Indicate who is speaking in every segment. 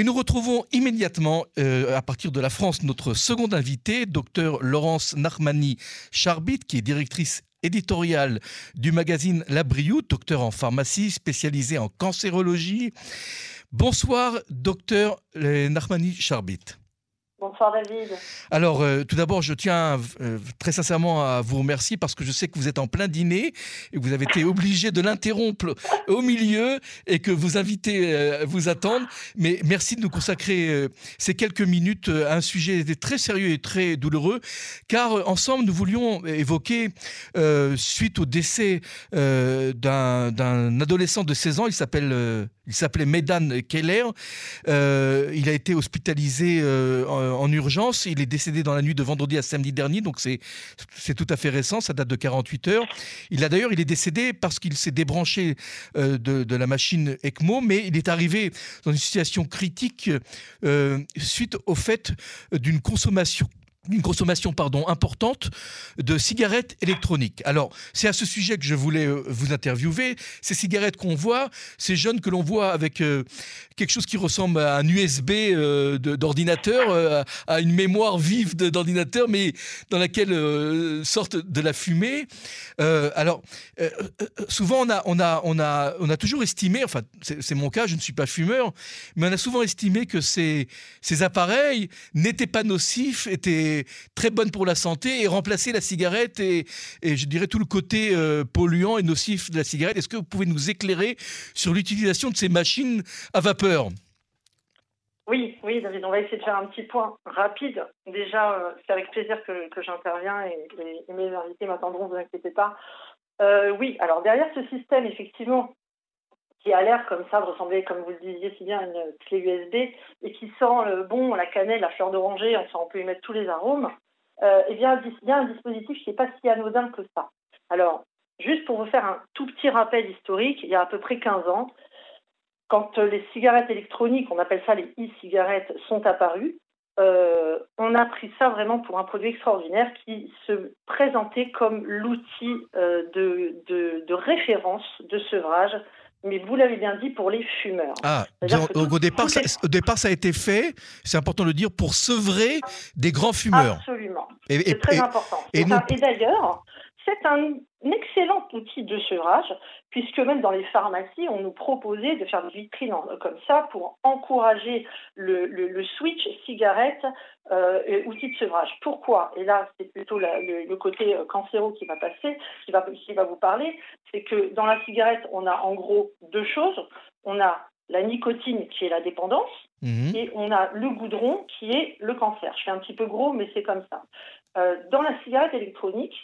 Speaker 1: Et nous retrouvons immédiatement, euh, à partir de la France, notre seconde invitée, docteur Laurence Narmani Charbit, qui est directrice éditoriale du magazine La docteur en pharmacie, spécialisée en cancérologie. Bonsoir, docteur Narmani Charbit.
Speaker 2: Bonsoir David.
Speaker 1: Alors, euh, tout d'abord, je tiens euh, très sincèrement à vous remercier parce que je sais que vous êtes en plein dîner et que vous avez été obligé de l'interrompre au milieu et que vous invitez euh, vous attendre. Mais merci de nous consacrer ces quelques minutes à un sujet très sérieux et très douloureux, car ensemble, nous voulions évoquer, suite au décès d'un adolescent de 16 ans, il s'appelle il s'appelait Medan Keller. Euh, il a été hospitalisé euh, en, urgence. Il est décédé dans la nuit de vendredi à samedi dernier, donc c'est tout à fait récent. Ça date de 48 heures. Il a d'ailleurs, il est décédé parce qu'il s'est débranché euh, de, la machine ECMO, mais il est arrivé dans une situation critique suite au fait d'une consommation une consommation pardon, importante de cigarettes électroniques. Alors, c'est à ce sujet que je voulais euh, vous interviewer. Ces cigarettes qu'on voit, ces jeunes que l'on voit avec euh, quelque chose qui ressemble à un USB euh, d'ordinateur, à une mémoire vive d'ordinateur, mais dans laquelle sortent de la fumée. alors, souvent, on a, on, a, on, a, on a toujours estimé, enfin, c'est mon cas, je ne suis pas fumeur, mais on a souvent estimé que ces, ces appareils n'étaient pas nocifs, étaient très bonne pour la santé et remplacer la cigarette et, je dirais tout le côté euh, polluant et nocif de la cigarette. Est-ce que vous pouvez nous éclairer sur l'utilisation de ces machines à vapeur?
Speaker 2: Oui, oui, David, on va essayer de faire un petit point rapide. Déjà, euh, c'est avec plaisir que, j'interviens et, mes invités m'attendront, ne vous inquiétez pas. Euh, oui, alors derrière ce système, effectivement, qui a l'air comme ça de ressembler, comme vous le disiez si bien, à une clé USB et qui sent le bon, la cannelle, la fleur d'oranger, on peut y mettre tous les arômes, euh, eh bien il y a un dispositif qui n'est pas si anodin que ça. Alors, juste pour vous faire un tout petit rappel historique, il y a à peu près 15 ans, quand les cigarettes électroniques, on appelle ça les e-cigarettes, sont apparues, euh, on a pris ça vraiment pour un produit extraordinaire qui se présentait comme l'outil euh, de, référence de sevrage mais vous l'avez bien dit, pour les fumeurs.
Speaker 1: Ah, donc au départ, ça, au départ, ça a été fait, c'est important de le dire, pour sevrer des grands fumeurs.
Speaker 2: Absolument. C'est très important. et d'ailleurs, c'est un excellent outil de sevrage, puisque même dans les pharmacies, on nous proposait de faire des vitrines comme ça pour encourager le, switch cigarette euh, outil de sevrage. Pourquoi? Et là, c'est plutôt le, côté euh, cancéro qui va passer, qui va, qui va vous parler. C'est que dans la cigarette, on a en gros deux choses. On a la nicotine qui est la dépendance, mhm. et on a le goudron qui est le cancer. Je fais un petit peu gros, mais c'est comme ça. Euh, dans la cigarette électronique,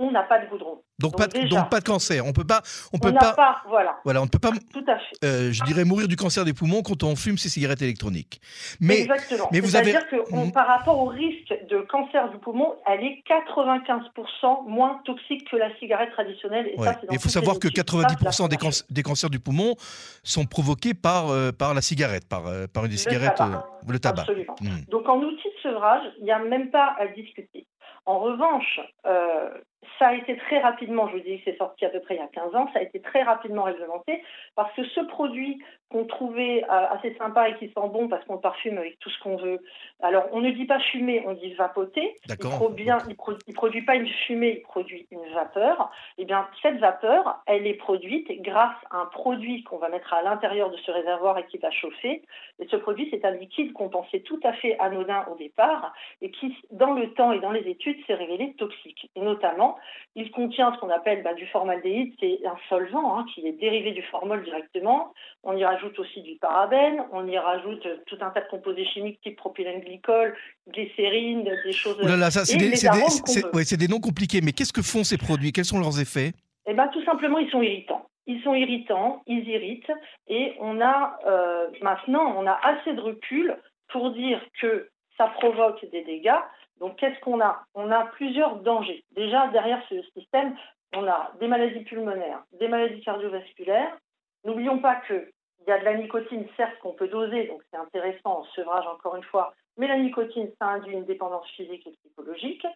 Speaker 2: on n'a pas de goudron.
Speaker 1: Donc, pas, de, donc pas de cancer. On peut pas,
Speaker 2: on peut pas, voilà.
Speaker 1: Voilà, on ne peut pas. Tout à fait. Euh, je dirais mourir du cancer des poumons quand on fume ces cigarettes électroniques.
Speaker 2: Mais, Exactement. Mais vous avez. C'est-à-dire que mhm. par rapport au risque de cancer du poumon, elle est 95% moins toxique que la cigarette traditionnelle.
Speaker 1: Et Il faut savoir que 90% des, des, cancers du poumon sont provoqués par euh, par la cigarette, par euh, par une des cigarettes, le tabac.
Speaker 2: Absolument. Mhm. Donc en outil de sevrage, il n'y a même pas à discuter. En revanche, euh, ça a été très rapidement, je vous dis que c'est sorti à peu près il y a 15 ans, ça a été très rapidement réglementé parce que ce produit qu'on trouvait euh, assez sympa et qui sent bon parce qu'on parfume avec tout ce qu'on veut. Alors, on ne dit pas fumer, on dit vapoter. Il ne produit pas une fumée, il produit une vapeur. Eh bien, cette vapeur, elle est produite grâce à un produit qu'on va mettre à l'intérieur de ce réservoir et qui va chauffer. Et ce produit, c'est un liquide qu'on pensait tout à fait anodin au départ et qui, dans le temps et dans les études, s'est révélé toxique. Et notamment, il contient ce qu'on appelle bah, du formaldéhyde, c'est un solvant hein, qui est dérivé du formol directement. On y rajoute aussi du parabène, on y rajoute tout un tas de composés chimiques type propylène glycol, glycérine, des choses.
Speaker 1: c'est des, des, noms compliqués, mais qu'est-ce que font ces produits? Quels sont leurs effets?
Speaker 2: Eh bien, tout simplement, ils sont irritants. Ils sont irritants, ils irritent, et on a euh, maintenant, on a assez de recul pour dire que ça provoque des dégâts. Donc, qu'est-ce qu'on a? On a plusieurs dangers. Déjà, derrière ce système, on a des maladies pulmonaires, des maladies cardiovasculaires. N'oublions pas que il y a de la nicotine, certes, qu'on peut doser, donc c'est intéressant en sevrage encore une fois, mais la nicotine, ça induit une dépendance physique et psychologique.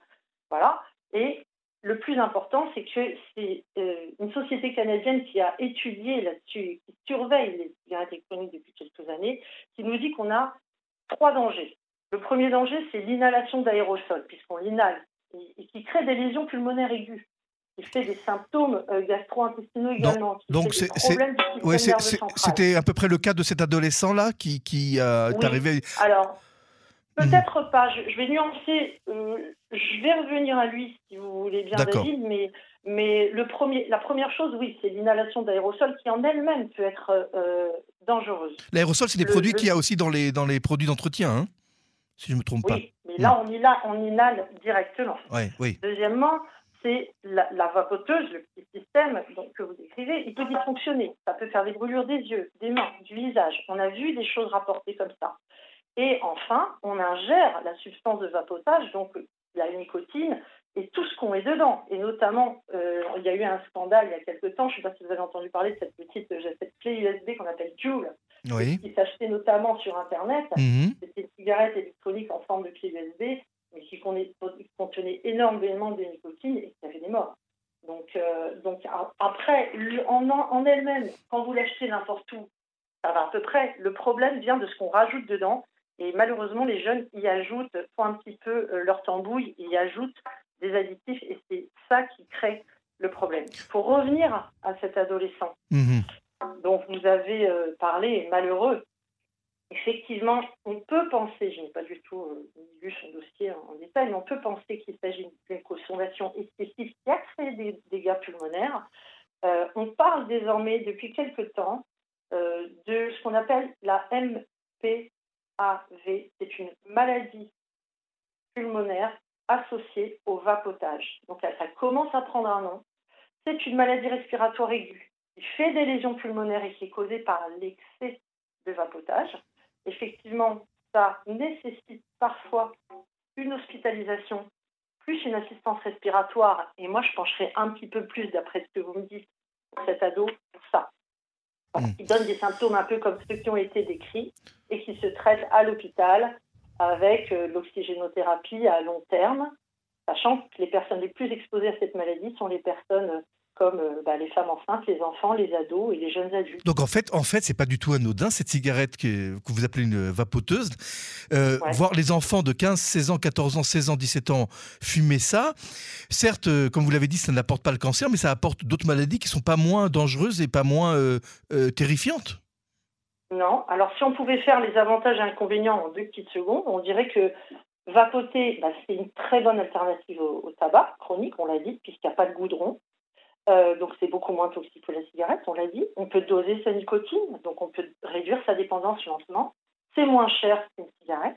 Speaker 2: Voilà. Et le plus important, c'est que c'est euh, une société canadienne qui a étudié là-dessus, qui surveille les cigarettes électroniques depuis quelques années, qui nous dit qu'on a trois dangers. Le premier danger, c'est l'inhalation d'aérosols, puisqu'on l'inhale, et, qui crée des lésions pulmonaires aiguës qui fait des symptômes euh, gastro-intestinaux également.
Speaker 1: donc c'était à peu près le cas de cet adolescent-là qui, qui euh, est arrivé.
Speaker 2: Alors, peut-être pas. Je, vais nuancer. Euh, je vais revenir à lui si vous voulez bien, David, mais, mais le premier, la première chose, oui, c'est l'inhalation d'aérosols qui en elle-même peut être dangereuse.
Speaker 1: L'aérosol, c'est des produits qu'il y a aussi dans les, dans les produits d'entretien, hein, si je ne me trompe pas.
Speaker 2: Oui, mais là, on inhale, on inhale directement.
Speaker 1: Ouais, oui.
Speaker 2: Deuxièmement, c'est la, vapoteuse, le petit système que vous décrivez, il peut dysfonctionner. Ça peut faire des brûlures des yeux, des mains, du visage. On a vu des choses rapportées comme ça. Et enfin, on ingère la substance de vapotage, donc la nicotine, et tout ce qu'on met dedans. Et notamment, euh, il y a eu un scandale il y a quelques temps, je ne sais pas si vous avez entendu parler de cette petite cette clé USB qu'on appelle Joule, qui s'achetait notamment sur Internet. Mhm. C'était une cigarette électronique en forme de clé USB mais qui contenait énormément de nicotine et qui avait des morts. Donc, euh, donc après, en, en elle-même, quand vous l'achetez n'importe où, ça va à peu près. Le problème vient de ce qu'on rajoute dedans. Et malheureusement, les jeunes y ajoutent, font un petit peu euh, leur tambouille, y ajoutent des additifs et c'est ça qui crée le problème. Pour revenir à cet adolescent mmh dont vous avez euh, parlé, malheureux, effectivement, on peut penser, je n'ai pas du tout euh, lu son dossier en, détail, mais on peut penser qu'il s'agit d'une consommation excessive qui a créé des dégâts pulmonaires. Euh, on parle désormais depuis quelque temps de ce qu'on appelle la MPAV. C'est une maladie pulmonaire associée au vapotage. Donc ça commence à prendre un nom. C'est une maladie respiratoire aiguë qui fait des lésions pulmonaires et qui est causée par l'excès de vapotage effectivement, ça nécessite parfois une hospitalisation, plus une assistance respiratoire. Et moi, je pencherai un petit peu plus, d'après ce que vous me dites, pour cet ado, pour ça. Parce hmm. qu'il donne des symptômes un peu comme ceux qui ont été décrits et qui se traitent à l'hôpital avec euh, l'oxygénothérapie à long terme, sachant que les personnes les plus exposées à cette maladie sont les personnes comme euh, bah, les femmes enceintes, les enfants, les ados et les jeunes adultes.
Speaker 1: Donc en fait, en fait, c'est pas du tout anodin cette cigarette que, que vous appelez une vapoteuse. Euh, voir les enfants de 15, 16 ans, 14 ans, 16 ans, 17 ans fumer ça, certes, euh, comme vous l'avez dit, ça n'apporte pas le cancer, mais ça apporte d'autres maladies qui sont pas moins dangereuses et pas moins terrifiantes.
Speaker 2: Non. Alors si on pouvait faire les avantages et inconvénients en deux petites secondes, on dirait que vapoter, bah, c'est une très bonne alternative au tabac chronique, on l'a dit, puisqu'il n'y a pas de goudron. Euh, donc c'est beaucoup moins toxique que la cigarette, on l'a dit. On peut doser sa nicotine, donc on peut réduire sa dépendance lentement. C'est moins cher qu'une cigarette.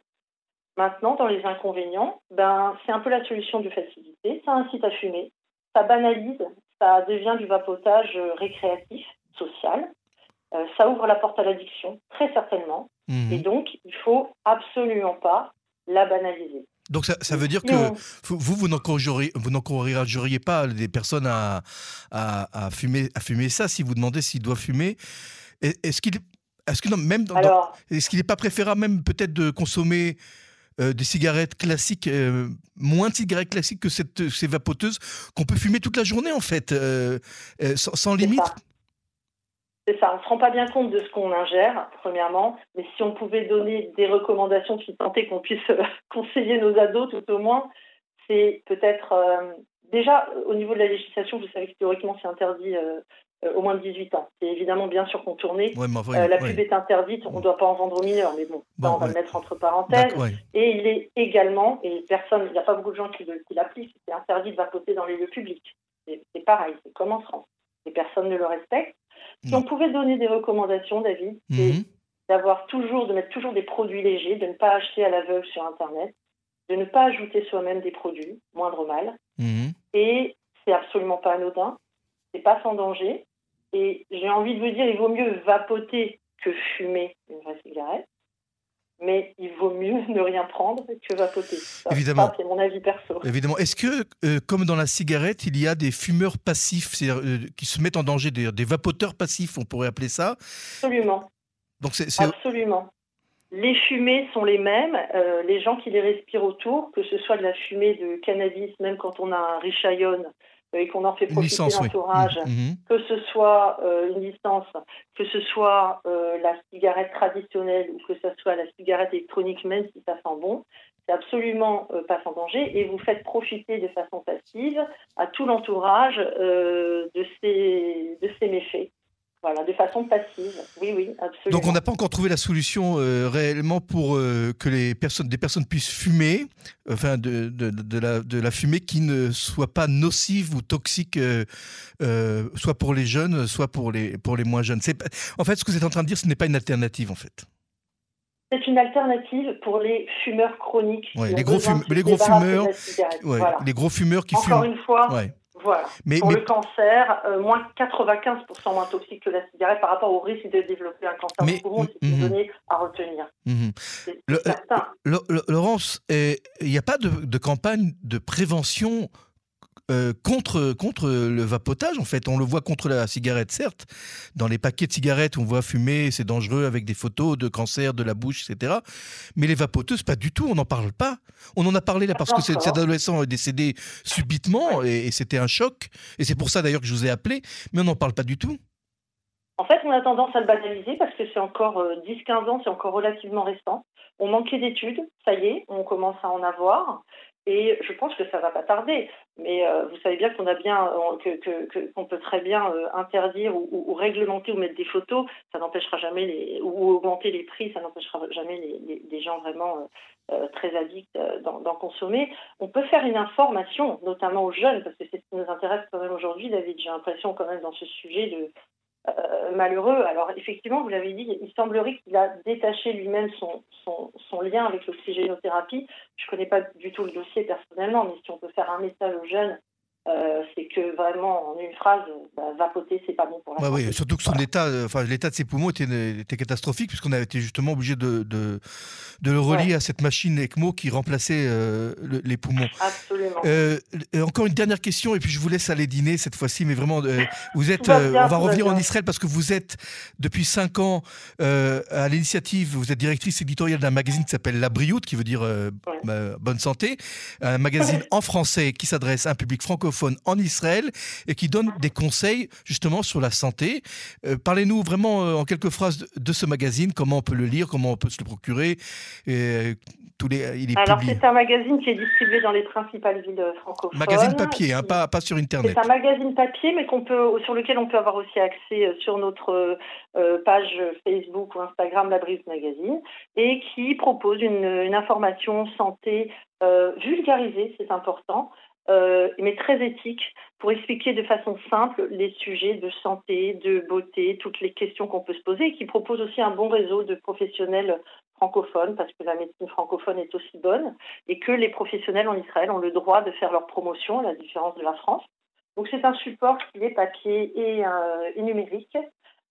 Speaker 2: Maintenant, dans les inconvénients, ben, c'est un peu la solution de facilité. Ça incite à fumer, ça banalise, ça devient du vapotage euh, récréatif, social. Euh, ça ouvre la porte à l'addiction, très certainement. Mmh. Et donc, il faut absolument pas la banaliser.
Speaker 1: Donc ça, veut dire que vous, vous n'encourageriez pas des personnes à, à, fumer, à fumer ça si vous demandez s'ils doivent fumer. Est-ce qu'il est-ce que même est-ce qu'il n'est pas préférable même peut-être de consommer euh, des cigarettes classiques, euh, moins de cigarettes classiques que cette, ces vapoteuses qu'on peut fumer toute la journée en fait, euh, sans, limite?
Speaker 2: C'est ça, on ne se rend pas bien compte de ce qu'on ingère, premièrement, mais si on pouvait donner des recommandations qui tentaient qu'on puisse euh, conseiller nos ados, tout au moins, c'est peut-être. Euh, déjà, au niveau de la législation, vous savez que théoriquement, c'est interdit euh, au moins de 18 ans. C'est évidemment bien sûr contourné. la pub est interdite, on ne doit pas en vendre aux mineurs, mais bon, on va le mettre entre parenthèses. Et il est également, et personne, il n'y a pas beaucoup de gens qui, qui l'appliquent, c'est interdit de vapoter dans les lieux publics. C'est pareil, c'est comme en France. Les personnes ne le respectent. Si on pouvait donner des recommandations, David, c'est mhm. d'avoir toujours, de mettre toujours des produits légers, de ne pas acheter à l'aveugle sur Internet, de ne pas ajouter soi-même des produits, moindre mal. Mhm. Et c'est absolument pas anodin, c'est pas sans danger. Et j'ai envie de vous dire, il vaut mieux vapoter que fumer une vraie cigarette mais il vaut mieux ne rien prendre que vapoter.
Speaker 1: Évidemment.
Speaker 2: C'est mon avis perso.
Speaker 1: Évidemment. Est-ce que, euh, comme dans la cigarette, il y a des fumeurs passifs euh, qui se mettent en danger, des, des, vapoteurs passifs, on pourrait appeler ça?
Speaker 2: Absolument. Donc c'est, Absolument. Les fumées sont les mêmes. Euh, les gens qui les respirent autour, que ce soit de la fumée de cannabis, même quand on a un euh, et qu'on en fait profiter l'entourage, mmh, mmh. que ce soit euh, une licence, que ce soit la cigarette traditionnelle ou que ce soit la cigarette électronique, même si ça sent bon, c'est absolument pas sans danger et vous faites profiter de façon passive à tout l'entourage de, ces, de ces méfaits. Voilà, de façon passive. Oui, oui, absolument.
Speaker 1: Donc on n'a pas encore trouvé la solution euh, réellement pour euh, que les personnes, des personnes puissent fumer, enfin de, de, de, la, de la fumée qui ne soit pas nocive ou toxique, euh, soit pour les jeunes, soit pour les, pour les moins jeunes. En fait, ce que vous êtes en train de dire, ce n'est pas une alternative en fait.
Speaker 2: C'est une alternative pour les fumeurs chroniques.
Speaker 1: les, gros les gros fumeurs, les gros fumeurs qui
Speaker 2: Encore
Speaker 1: fument.
Speaker 2: une fois, voilà. Mais, Pour le cancer, euh, moins 95% moins toxique que la cigarette par rapport au risque de développer un cancer mais, du poumon, c'est une donnée à retenir.
Speaker 1: Laurence, il n'y a pas de, de, campagne de prévention euh, contre, contre le vapotage, en fait. On le voit contre la cigarette, certes. Dans les paquets de cigarettes, on voit fumer, c'est dangereux avec des photos de cancer de la bouche, etc. Mais les vapoteuses, pas du tout, on n'en parle pas. On en a parlé là parce que cet adolescent est décédé subitement et, c'était un choc. Et c'est pour ça d'ailleurs que je vous ai appelé, mais on n'en parle pas du tout.
Speaker 2: En fait, on a tendance à le banaliser parce que c'est encore 10-15 euh, ans, c'est encore relativement récent. On manquait d'études, ça y est, on commence à en avoir. Et je pense que ça va pas tarder. Mais euh, vous savez bien qu'on euh, peut très bien euh, interdire ou, réglementer ou mettre des photos. Ça n'empêchera jamais ou augmenter les prix. Ça n'empêchera jamais les, gens vraiment très addicts d'en consommer. On peut faire une information, notamment aux jeunes, parce que c'est ce qui nous intéresse quand même aujourd'hui, David. J'ai l'impression quand même dans ce sujet de malheureux. Alors effectivement, vous l'avez dit, il semblerait qu'il a détaché lui-même son, lien avec l'oxygénothérapie. Je ne connais pas du tout le dossier personnellement, mais si on peut faire un message aux jeunes euh, c'est que vraiment, en une phrase, bah, vapoter, c'est pas bon pour la
Speaker 1: ouais, Oui, surtout que son état, euh, enfin, l'état de ses poumons était, était catastrophique, puisqu'on a été justement obligé de, de, de le relier à cette machine ECMO qui remplaçait euh, les poumons.
Speaker 2: Absolument.
Speaker 1: encore une dernière question, et puis je vous laisse aller dîner cette fois-ci, mais vraiment, vous êtes, on va revenir en Israël parce que vous êtes depuis cinq ans à l'initiative, vous êtes directrice éditoriale d'un magazine qui s'appelle La Brioute, qui veut dire bah, bonne santé, un magazine en français qui s'adresse à un public francophone en Israël et qui donne des conseils justement sur la santé. Euh, parlez-nous vraiment euh, en quelques phrases de, ce magazine, comment on peut le lire, comment on peut se le procurer. Et, tous les, il
Speaker 2: est Alors c'est un magazine qui est distribué dans les principales villes francophones.
Speaker 1: Magazine papier, hein, pas, pas sur Internet.
Speaker 2: C'est un magazine papier, mais qu'on peut, sur lequel on peut avoir aussi accès euh, sur notre page Facebook ou Instagram, la Brise Magazine, et qui propose une, une information santé vulgarisée, c'est important, euh, mais très éthique, pour expliquer de façon simple les sujets de santé, de beauté, toutes les questions qu'on peut se poser, et qui propose aussi un bon réseau de professionnels francophones, parce que la médecine francophone est aussi bonne, et que les professionnels en Israël ont le droit de faire leur promotion, à la différence de la France. Donc c'est un support qui est papier et, euh, et numérique,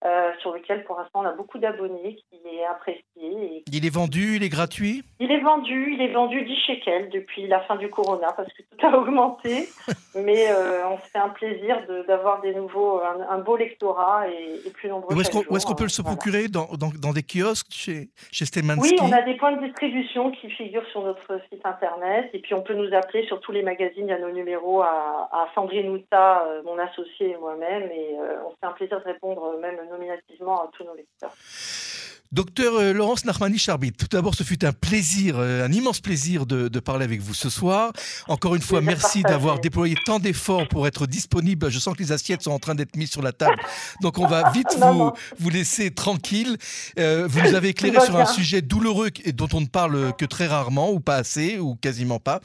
Speaker 2: euh, sur lequel pour l'instant on a beaucoup d'abonnés, qui est apprécié. Et...
Speaker 1: Il est vendu, il est gratuit?
Speaker 2: Il est vendu, il est vendu 10 shekels depuis la fin du corona parce que tout a augmenté. mais euh, on se fait un plaisir d'avoir des nouveaux, un, beau lectorat et, plus nombreux.
Speaker 1: Où est-ce qu'on peut se procurer dans, dans, dans, des kiosques chez, chez
Speaker 2: Oui, on a des points de distribution qui figurent sur notre site internet et puis on peut nous appeler sur tous les magazines. Il y a nos numéros à, à Sandrine Outa, euh, mon associé et moi-même et on se fait un plaisir de répondre même nominativement à tous nos lecteurs.
Speaker 1: Docteur euh, Laurence Narmani Charbit, tout d'abord, ce fut un plaisir, euh, un immense plaisir de, parler avec vous ce soir. Encore une fois, merci d'avoir déployé tant d'efforts pour être disponible. Je sens que les assiettes sont en train d'être mises sur la table, donc on va vite vous, vous laisser tranquille. Euh, vous nous avez éclairé sur un sujet douloureux et dont on ne parle que très rarement, ou pas assez, ou quasiment pas.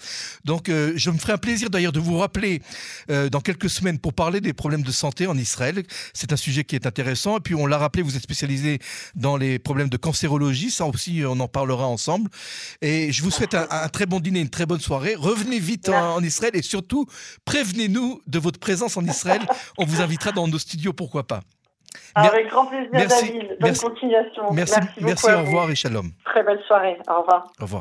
Speaker 1: Donc, je me ferai un plaisir d'ailleurs de vous rappeler dans quelques semaines pour parler des problèmes de santé en Israël. C'est un sujet qui est intéressant. Et puis, on l'a rappelé, vous êtes spécialisé dans les problèmes de cancérologie. Ça aussi, on en parlera ensemble. Et je vous souhaite un, très bon dîner, une très bonne soirée. Revenez vite en, Israël et surtout, prévenez-nous de votre présence en Israël. On vous invitera dans nos studios, pourquoi pas.
Speaker 2: Avec grand plaisir, merci, David. Bonne continuation.
Speaker 1: Merci, merci, merci au revoir et shalom.
Speaker 2: Très belle soirée. Au revoir.
Speaker 1: Au revoir.